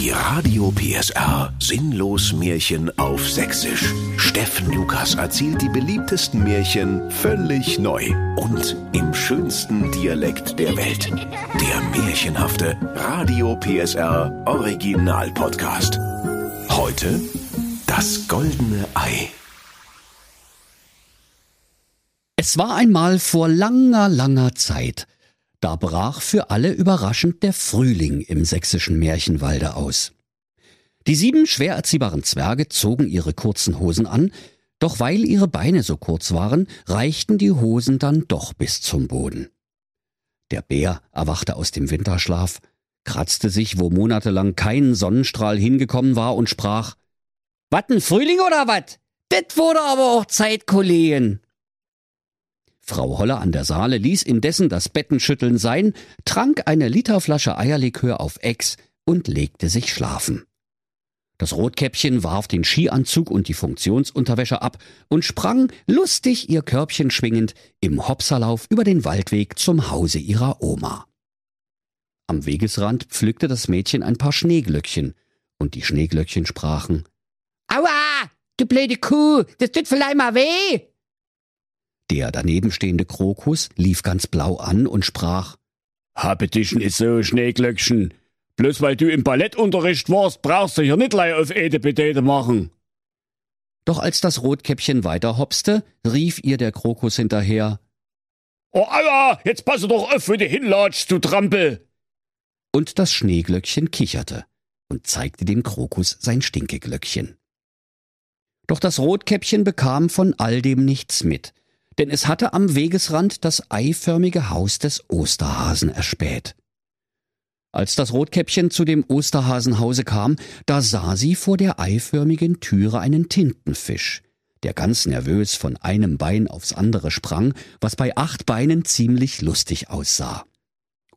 Die Radio PSR Sinnlos Märchen auf Sächsisch. Steffen Lukas erzählt die beliebtesten Märchen völlig neu und im schönsten Dialekt der Welt. Der märchenhafte Radio PSR Original Podcast. Heute das goldene Ei. Es war einmal vor langer, langer Zeit. Da brach für alle überraschend der Frühling im sächsischen Märchenwalde aus. Die sieben schwer erziehbaren Zwerge zogen ihre kurzen Hosen an, doch weil ihre Beine so kurz waren, reichten die Hosen dann doch bis zum Boden. Der Bär erwachte aus dem Winterschlaf, kratzte sich, wo monatelang kein Sonnenstrahl hingekommen war, und sprach Watten Frühling oder wat? Det wurde aber auch Zeit, Kollegen. Frau Holler an der Saale ließ indessen das Bettenschütteln sein, trank eine Literflasche Eierlikör auf Ex und legte sich schlafen. Das Rotkäppchen warf den Skianzug und die Funktionsunterwäsche ab und sprang, lustig ihr Körbchen schwingend, im Hopserlauf über den Waldweg zum Hause ihrer Oma. Am Wegesrand pflückte das Mädchen ein paar Schneeglöckchen, und die Schneeglöckchen sprachen Aua, du blöde Kuh, das tut vielleicht mal weh. Der danebenstehende Krokus lief ganz blau an und sprach Habe dich nicht so, Schneeglöckchen. Bloß weil du im Ballettunterricht warst, brauchst du hier nicht lei auf Edepetete machen. Doch als das Rotkäppchen weiterhopste, rief ihr der Krokus hinterher Oh aua, jetzt passe doch auf, wo du hinlatschst, du Trampel. Und das Schneeglöckchen kicherte und zeigte dem Krokus sein Stinkeglöckchen. Doch das Rotkäppchen bekam von all dem nichts mit, denn es hatte am Wegesrand das eiförmige Haus des Osterhasen erspäht. Als das Rotkäppchen zu dem Osterhasenhause kam, da sah sie vor der eiförmigen Türe einen Tintenfisch, der ganz nervös von einem Bein aufs andere sprang, was bei acht Beinen ziemlich lustig aussah.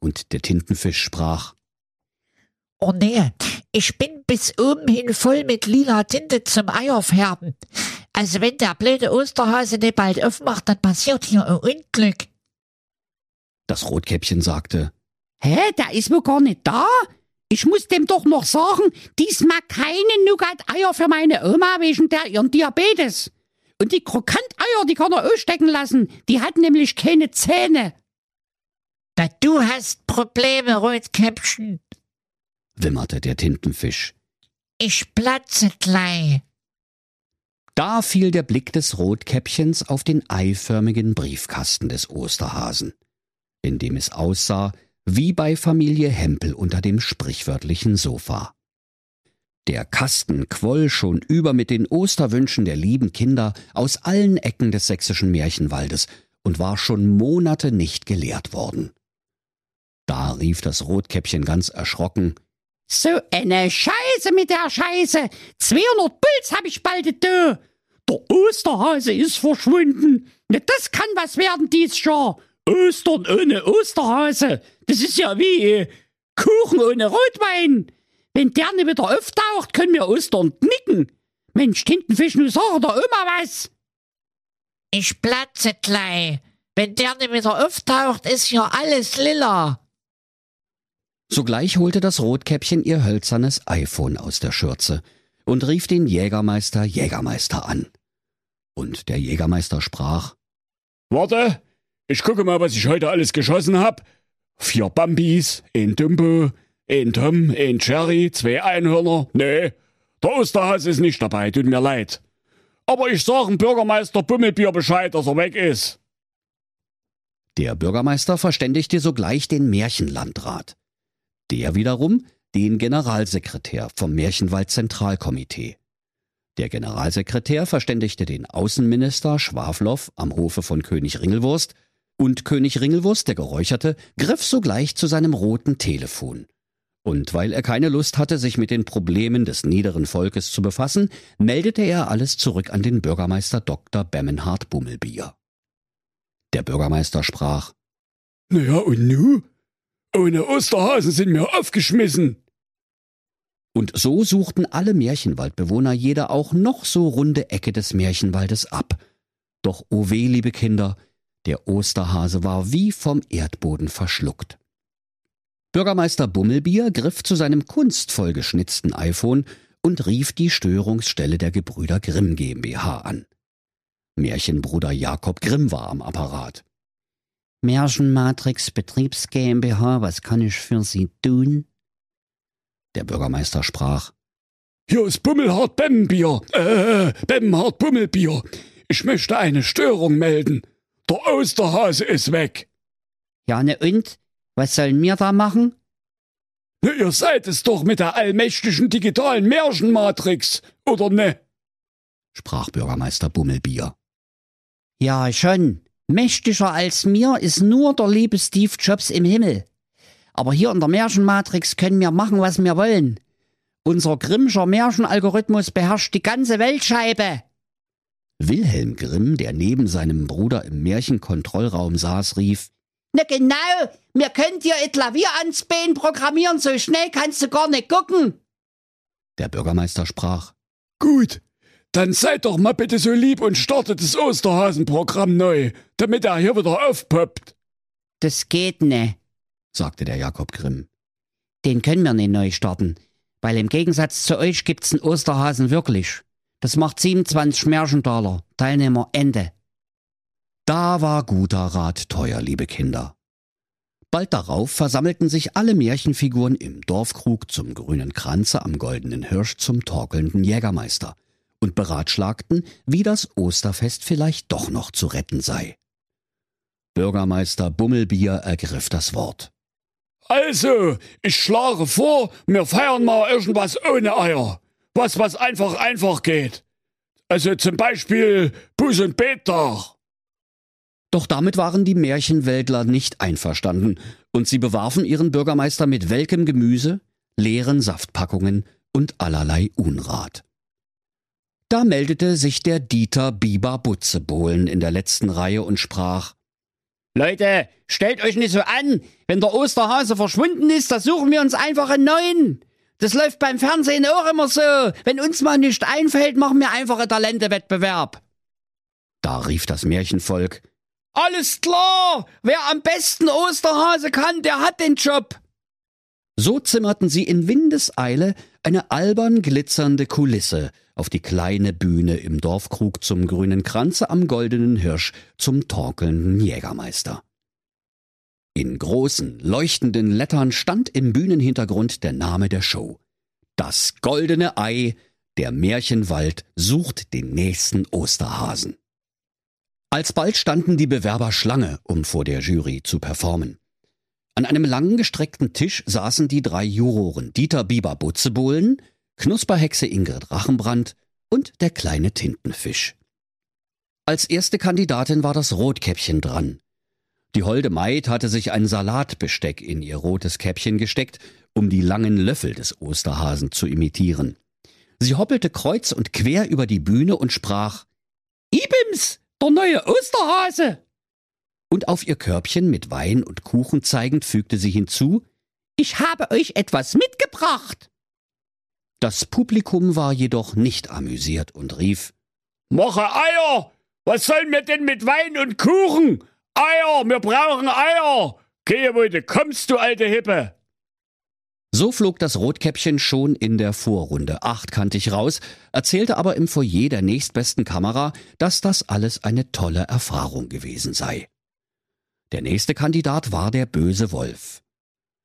Und der Tintenfisch sprach Oh nee, ich bin bis oben hin voll mit lila Tinte zum Eierfärben. Also wenn der blöde Osterhase nicht bald aufmacht, dann passiert hier ein Unglück. Das Rotkäppchen sagte, Hä, der ist wohl gar nicht da? Ich muss dem doch noch sagen, diesmal keine Nougat-Eier für meine Oma wegen der ihren Diabetes. Und die Krokanteier, die kann er ausstecken lassen. Die hat nämlich keine Zähne. Na, du hast Probleme, Rotkäppchen, wimmerte der Tintenfisch. Ich platze gleich. Da fiel der Blick des Rotkäppchens auf den eiförmigen Briefkasten des Osterhasen, in dem es aussah wie bei Familie Hempel unter dem sprichwörtlichen Sofa. Der Kasten quoll schon über mit den Osterwünschen der lieben Kinder aus allen Ecken des sächsischen Märchenwaldes und war schon Monate nicht geleert worden. Da rief das Rotkäppchen ganz erschrocken so eine Scheiße mit der Scheiße. 200 Puls hab ich bald da. Der Osterhase ist verschwunden. Na, das kann was werden dies Jahr. Ostern ohne Osterhase. Das ist ja wie äh, Kuchen ohne Rotwein. Wenn der nicht wieder auftaucht, können wir Ostern knicken. Mensch, Tintenfisch, nu sag der Oma was. Ich platze gleich. Wenn der nicht wieder auftaucht, ist hier alles lila. Sogleich holte das Rotkäppchen ihr hölzernes iPhone aus der Schürze und rief den Jägermeister Jägermeister an. Und der Jägermeister sprach Warte, ich gucke mal, was ich heute alles geschossen hab. Vier Bambis, ein Dumbo, ein Tom, ein Cherry, zwei Einhörner. Nee, der Osterhase ist nicht dabei, tut mir leid. Aber ich sag dem Bürgermeister Bummelbier Bescheid, dass er weg ist. Der Bürgermeister verständigte sogleich den Märchenlandrat. Der wiederum den Generalsekretär vom Märchenwald Zentralkomitee. Der Generalsekretär verständigte den Außenminister Schwaflow am Hofe von König Ringelwurst und König Ringelwurst, der Geräucherte, griff sogleich zu seinem roten Telefon. Und weil er keine Lust hatte, sich mit den Problemen des niederen Volkes zu befassen, meldete er alles zurück an den Bürgermeister Dr. Bemmenhard Bummelbier. Der Bürgermeister sprach, Naja, und nu? Ohne Osterhasen sind wir aufgeschmissen. Und so suchten alle Märchenwaldbewohner jeder auch noch so runde Ecke des Märchenwaldes ab. Doch o oh weh, liebe Kinder, der Osterhase war wie vom Erdboden verschluckt. Bürgermeister Bummelbier griff zu seinem kunstvoll geschnitzten iPhone und rief die Störungsstelle der Gebrüder Grimm GmbH an. Märchenbruder Jakob Grimm war am Apparat. Märchenmatrix Betriebs GmbH, was kann ich für Sie tun? Der Bürgermeister sprach. Hier ist Bummelhart Bembier, äh, Bemhard Bummelbier. Ich möchte eine Störung melden. Der Osterhase ist weg. Ja, ne und? Was sollen wir da machen? Na, ihr seid es doch mit der allmächtigen digitalen Märchenmatrix, oder ne? sprach Bürgermeister Bummelbier. Ja, schon. Mächtiger als mir ist nur der liebe Steve Jobs im Himmel. Aber hier in der Märchenmatrix können wir machen, was wir wollen. Unser Grimmscher Märchenalgorithmus beherrscht die ganze Weltscheibe. Wilhelm Grimm, der neben seinem Bruder im Märchenkontrollraum saß, rief, Na genau, mir könnt ihr et Klavier ans Bein programmieren, so schnell kannst du gar nicht gucken. Der Bürgermeister sprach, Gut, dann seid doch mal bitte so lieb und startet das Osterhasenprogramm neu, damit er hier wieder aufpoppt. Das geht ne, sagte der Jakob Grimm. Den können wir nicht neu starten, weil im Gegensatz zu euch gibt's einen Osterhasen wirklich. Das macht 27 Märchendaler. Teilnehmer Ende. Da war guter Rat teuer, liebe Kinder. Bald darauf versammelten sich alle Märchenfiguren im Dorfkrug zum grünen Kranze am goldenen Hirsch zum torkelnden Jägermeister und beratschlagten, wie das Osterfest vielleicht doch noch zu retten sei. Bürgermeister Bummelbier ergriff das Wort. Also, ich schlage vor, wir feiern mal irgendwas ohne Eier. Was, was einfach, einfach geht. Also zum Beispiel Bus- und Bettag. Doch damit waren die Märchenwäldler nicht einverstanden, und sie bewarfen ihren Bürgermeister mit welkem Gemüse, leeren Saftpackungen und allerlei Unrat. Da meldete sich der Dieter Biber Butzebohlen in der letzten Reihe und sprach Leute, stellt euch nicht so an. Wenn der Osterhase verschwunden ist, da suchen wir uns einfach einen neuen. Das läuft beim Fernsehen auch immer so. Wenn uns mal nicht einfällt, machen wir einfach einen Talentewettbewerb. Da rief das Märchenvolk Alles klar! Wer am besten Osterhase kann, der hat den Job. So zimmerten sie in Windeseile eine albern glitzernde Kulisse auf die kleine Bühne im Dorfkrug zum grünen Kranze am goldenen Hirsch zum torkelnden Jägermeister. In großen, leuchtenden Lettern stand im Bühnenhintergrund der Name der Show. Das goldene Ei, der Märchenwald sucht den nächsten Osterhasen. Alsbald standen die Bewerber Schlange, um vor der Jury zu performen. An einem langen gestreckten Tisch saßen die drei Juroren Dieter Bieber Butzebohlen, Knusperhexe Ingrid Rachenbrand und der kleine Tintenfisch. Als erste Kandidatin war das Rotkäppchen dran. Die holde Maid hatte sich ein Salatbesteck in ihr rotes Käppchen gesteckt, um die langen Löffel des Osterhasen zu imitieren. Sie hoppelte kreuz und quer über die Bühne und sprach Ibims, der neue Osterhase. Und auf ihr Körbchen mit Wein und Kuchen zeigend fügte sie hinzu Ich habe euch etwas mitgebracht. Das Publikum war jedoch nicht amüsiert und rief Mache Eier! Was sollen wir denn mit Wein und Kuchen? Eier! Wir brauchen Eier! Gehe, du kommst, du alte Hippe! So flog das Rotkäppchen schon in der Vorrunde achtkantig raus, erzählte aber im Foyer der nächstbesten Kamera, dass das alles eine tolle Erfahrung gewesen sei. Der nächste Kandidat war der böse Wolf.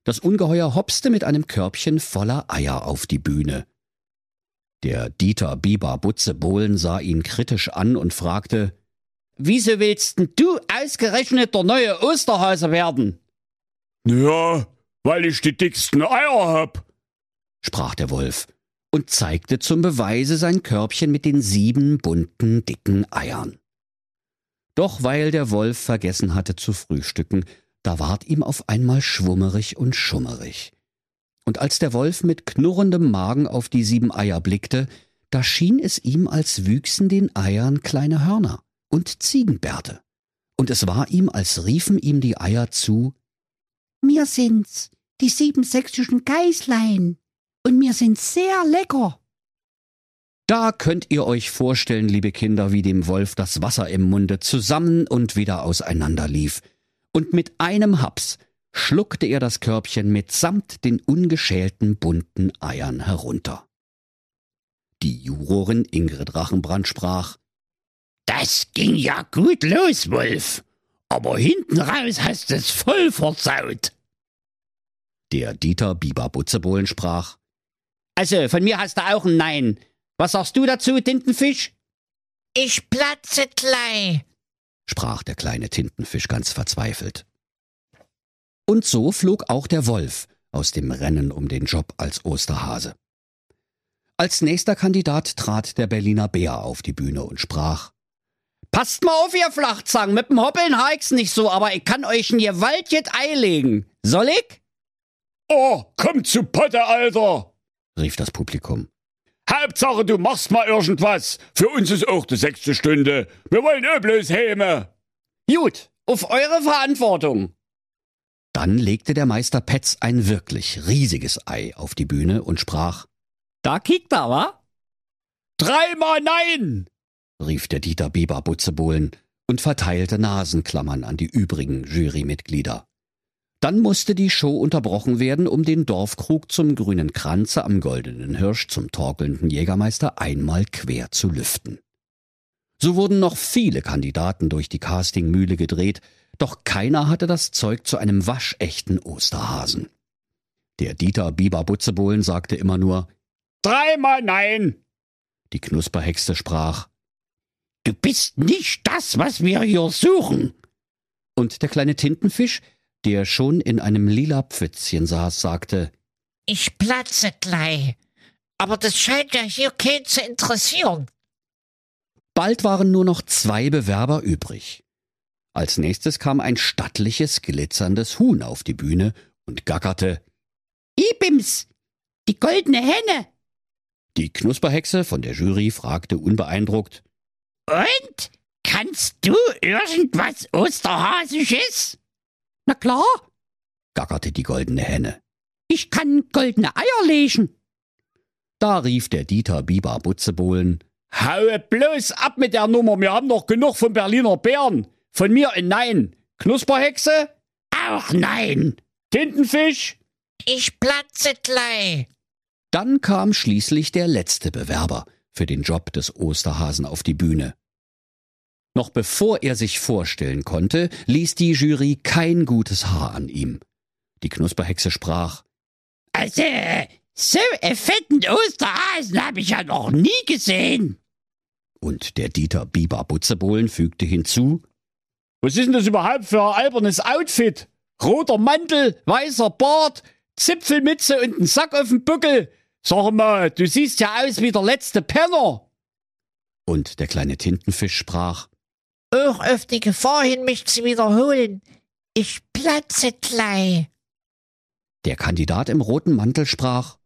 Das Ungeheuer hopste mit einem Körbchen voller Eier auf die Bühne. Der Dieter Biber Butze Bohlen sah ihn kritisch an und fragte, Wieso willst denn du ausgerechnet der neue Osterhase werden? Ja, weil ich die dicksten Eier hab, sprach der Wolf und zeigte zum Beweise sein Körbchen mit den sieben bunten, dicken Eiern. Doch weil der Wolf vergessen hatte zu frühstücken, da ward ihm auf einmal schwummerig und schummerig. Und als der Wolf mit knurrendem Magen auf die sieben Eier blickte, da schien es ihm, als wüchsen den Eiern kleine Hörner und Ziegenbärte. Und es war ihm, als riefen ihm die Eier zu Mir sind's, die sieben sächsischen Geißlein. Und mir sind sehr lecker. Da könnt ihr euch vorstellen, liebe Kinder, wie dem Wolf das Wasser im Munde zusammen und wieder auseinander lief. Und mit einem Haps schluckte er das Körbchen mitsamt den ungeschälten bunten Eiern herunter. Die Jurorin Ingrid Rachenbrand sprach Das ging ja gut los, Wolf. Aber hinten raus hast es voll versaut. Der Dieter Biber Butzebohlen sprach Also, von mir hast du auch ein Nein. Was sagst du dazu, Tintenfisch? Ich platze gleich. Sprach der kleine Tintenfisch ganz verzweifelt. Und so flog auch der Wolf aus dem Rennen um den Job als Osterhase. Als nächster Kandidat trat der Berliner Bär auf die Bühne und sprach Passt mal auf, ihr Flachzangen. Mit dem Hoppeln haik's nicht so, aber ich kann euch ein gewaltiges Ei legen. Soll ich? Oh, komm zu Potte, Alter! rief das Publikum. Hauptsache, du machst mal irgendwas. Für uns ist auch die sechste Stunde. Wir wollen auch bloß Häme. Gut, auf eure Verantwortung. Dann legte der Meister Petz ein wirklich riesiges Ei auf die Bühne und sprach Da kickt er, wa? Dreimal Nein! rief der Dieter Bieber Butzebohlen und verteilte Nasenklammern an die übrigen Jurymitglieder. Dann musste die Show unterbrochen werden, um den Dorfkrug zum grünen Kranze am goldenen Hirsch zum torkelnden Jägermeister einmal quer zu lüften. So wurden noch viele Kandidaten durch die Castingmühle gedreht, doch keiner hatte das Zeug zu einem waschechten Osterhasen. Der Dieter Bieber Butzebohlen sagte immer nur Dreimal Nein! Die Knusperhexe sprach Du bist nicht das, was wir hier suchen. Und der kleine Tintenfisch, der schon in einem lila Pfützchen saß, sagte Ich platze gleich. Aber das scheint ja hier keinen zu interessieren. Bald waren nur noch zwei Bewerber übrig. Als nächstes kam ein stattliches, glitzerndes Huhn auf die Bühne und gackerte. Ibims, die goldene Henne. Die Knusperhexe von der Jury fragte unbeeindruckt. Und? Kannst du irgendwas Osterhasisches? Na klar, gackerte die goldene Henne. ich kann goldene Eier legen. Da rief der Dieter Biber Butzebohlen. Haue bloß ab mit der Nummer. Wir haben noch genug von Berliner Bären. Von mir ein Nein. Knusperhexe? Auch nein. Tintenfisch? Ich platze gleich. Dann kam schließlich der letzte Bewerber für den Job des Osterhasen auf die Bühne. Noch bevor er sich vorstellen konnte, ließ die Jury kein gutes Haar an ihm. Die Knusperhexe sprach Also, so fetten Osterhasen habe ich ja noch nie gesehen. und der Dieter Biber Butzebohlen fügte hinzu Was ist denn das überhaupt für ein albernes Outfit? Roter Mantel, weißer Bart, Zipfelmütze und ein Sack auf dem Buckel. Sag mal, du siehst ja aus wie der letzte Penner. Und der kleine Tintenfisch sprach Auch auf die Gefahr hin, mich zu wiederholen. Ich platze gleich. Der Kandidat im roten Mantel sprach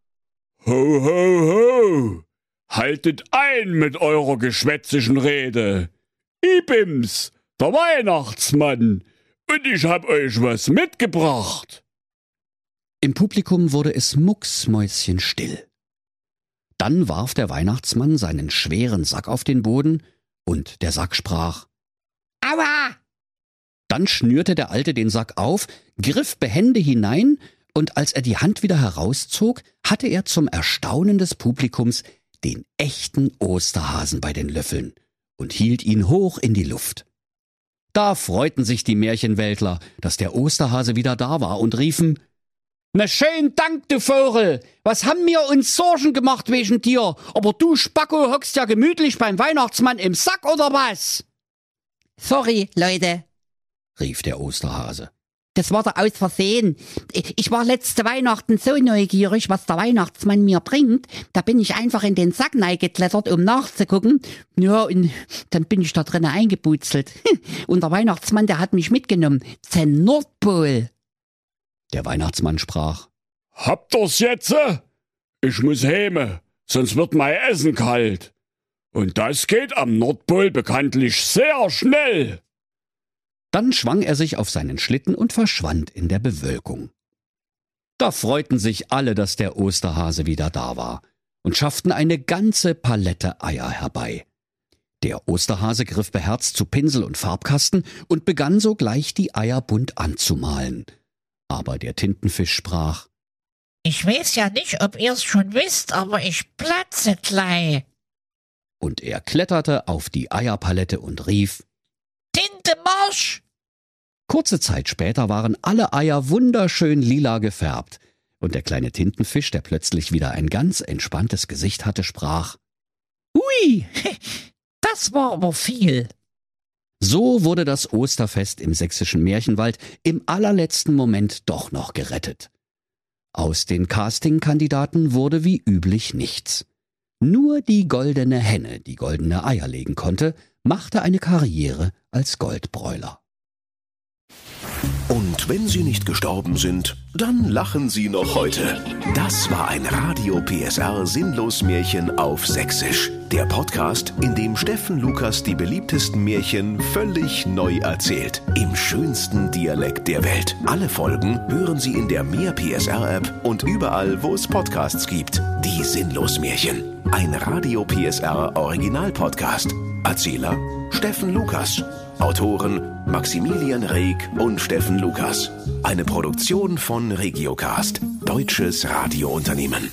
Ho, ho, ho! Haltet ein mit eurer geschwätzischen Rede. Ibims, der Weihnachtsmann. Und ich hab euch was mitgebracht. Im Publikum wurde es mucksmäuschenstill. Dann warf der Weihnachtsmann seinen schweren Sack auf den Boden, und der Sack sprach. Aua! Dann schnürte der Alte den Sack auf, griff behende hinein, und als er die Hand wieder herauszog, hatte er zum Erstaunen des Publikums den echten Osterhasen bei den Löffeln und hielt ihn hoch in die Luft. Da freuten sich die Märchenweltler, dass der Osterhase wieder da war und riefen Na schön Dank, du Vogel. Was haben wir uns Sorgen gemacht wegen dir? Aber du Spacko hockst ja gemütlich beim Weihnachtsmann im Sack oder was? Sorry, Leute. rief der Osterhase. Das war der aus Versehen. Ich war letzte Weihnachten so neugierig, was der Weihnachtsmann mir bringt. Da bin ich einfach in den Sack geklettert, um nachzugucken. Ja, und dann bin ich da drinnen eingebutzelt. Und der Weihnachtsmann, der hat mich mitgenommen. Zum Nordpol. Der Weihnachtsmann sprach Habt ihr's jetzt? Ich muss häme, sonst wird mein Essen kalt. Und das geht am Nordpol bekanntlich sehr schnell. Dann schwang er sich auf seinen Schlitten und verschwand in der Bewölkung. Da freuten sich alle, dass der Osterhase wieder da war und schafften eine ganze Palette Eier herbei. Der Osterhase griff beherzt zu Pinsel und Farbkasten und begann sogleich die Eier bunt anzumalen. Aber der Tintenfisch sprach, Ich weiß ja nicht, ob ihr's schon wisst, aber ich platze gleich. Und er kletterte auf die Eierpalette und rief, Tinte Marsch! Kurze Zeit später waren alle Eier wunderschön lila gefärbt, und der kleine Tintenfisch, der plötzlich wieder ein ganz entspanntes Gesicht hatte, sprach, Ui, das war aber viel. So wurde das Osterfest im sächsischen Märchenwald im allerletzten Moment doch noch gerettet. Aus den Casting-Kandidaten wurde wie üblich nichts. Nur die goldene Henne, die goldene Eier legen konnte, machte eine Karriere als Goldbräuler. Und wenn sie nicht gestorben sind, dann lachen sie noch heute. Das war ein Radio PSR Sinnlos Märchen auf Sächsisch. Der Podcast, in dem Steffen Lukas die beliebtesten Märchen völlig neu erzählt. Im schönsten Dialekt der Welt. Alle Folgen hören Sie in der Mehr PSR App und überall, wo es Podcasts gibt. Die Sinnlos Märchen. Ein Radio PSR Original Podcast. Erzähler Steffen Lukas. Autoren Maximilian Reg und Steffen Lukas. Eine Produktion von Regiocast, deutsches Radiounternehmen.